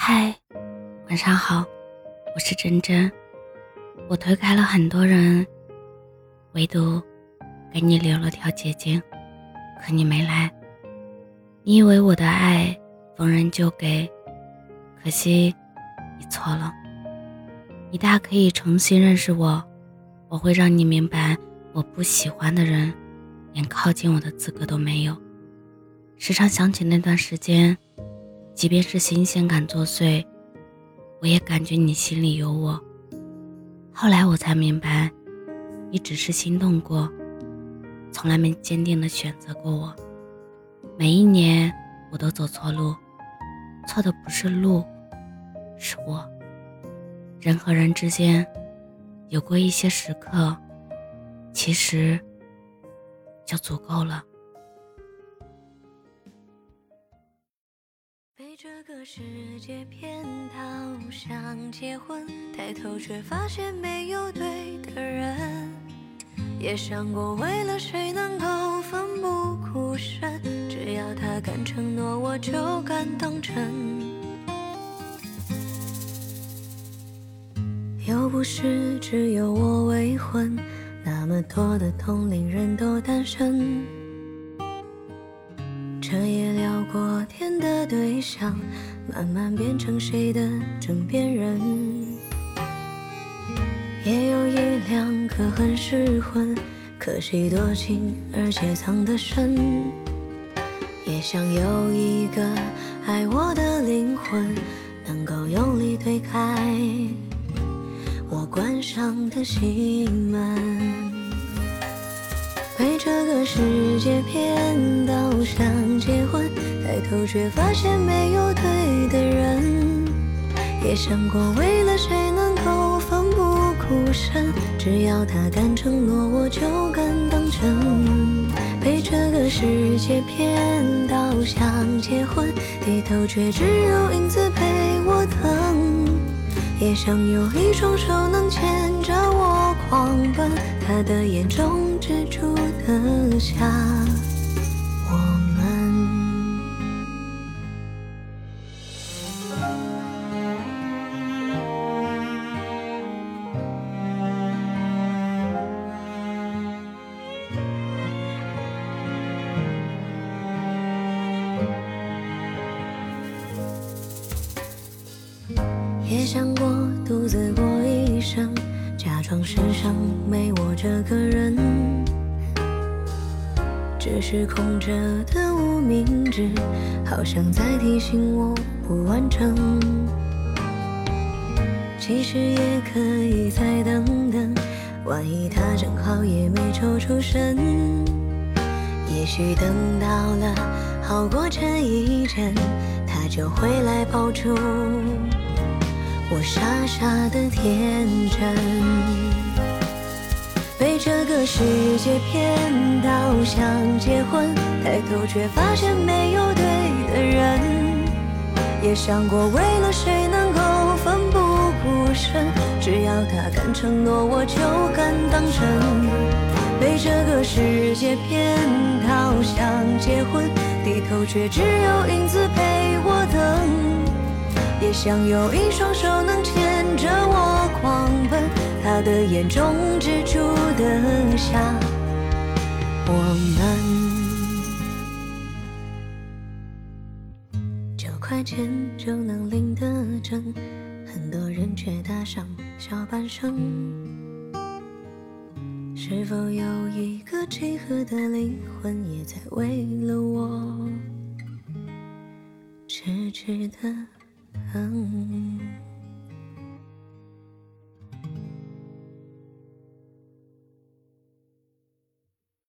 嗨，晚上好，我是真真。我推开了很多人，唯独给你留了条捷径，可你没来。你以为我的爱逢人就给，可惜你错了。你大可以重新认识我，我会让你明白，我不喜欢的人，连靠近我的资格都没有。时常想起那段时间。即便是新鲜感作祟，我也感觉你心里有我。后来我才明白，你只是心动过，从来没坚定的选择过我。每一年我都走错路，错的不是路，是我。人和人之间，有过一些时刻，其实就足够了。这个世界骗到想结婚，抬头却发现没有对的人。也想过为了谁能够奋不顾身，只要他敢承诺，我就敢当真。又不是只有我未婚，那么多的同龄人都单身。彻夜聊过天的对象，慢慢变成谁的枕边人。也有一两个很失魂，可惜多情而且藏得深。也想有一个爱我的灵魂，能够用力推开我关上的心门。被这个世界骗到想结婚，抬头却发现没有对的人。也想过为了谁能够奋不顾身，只要他敢承诺，我就敢当真。被这个世界骗到想结婚，低头却只有影子陪我等。也想有一双手能牵着我狂奔，他的眼中只住得下也想过独自过一生，假装世上没我这个人。只是空着的无名指，好像在提醒我不完整。其实也可以再等等，万一他正好也没抽出身，也许等到了好过这一阵，他就会来抱住。我傻傻的天真，被这个世界骗到想结婚，抬头却发现没有对的人。也想过为了谁能够奋不顾身，只要他敢承诺，我就敢当真。被这个世界骗到想结婚，低头却只有影子陪我等。也想有一双手能牵着我狂奔，他的眼中只住得下我们。九块钱就能领得证，很多人却搭上小半生。是否有一个契合的灵魂，也在为了我痴痴的？嗯。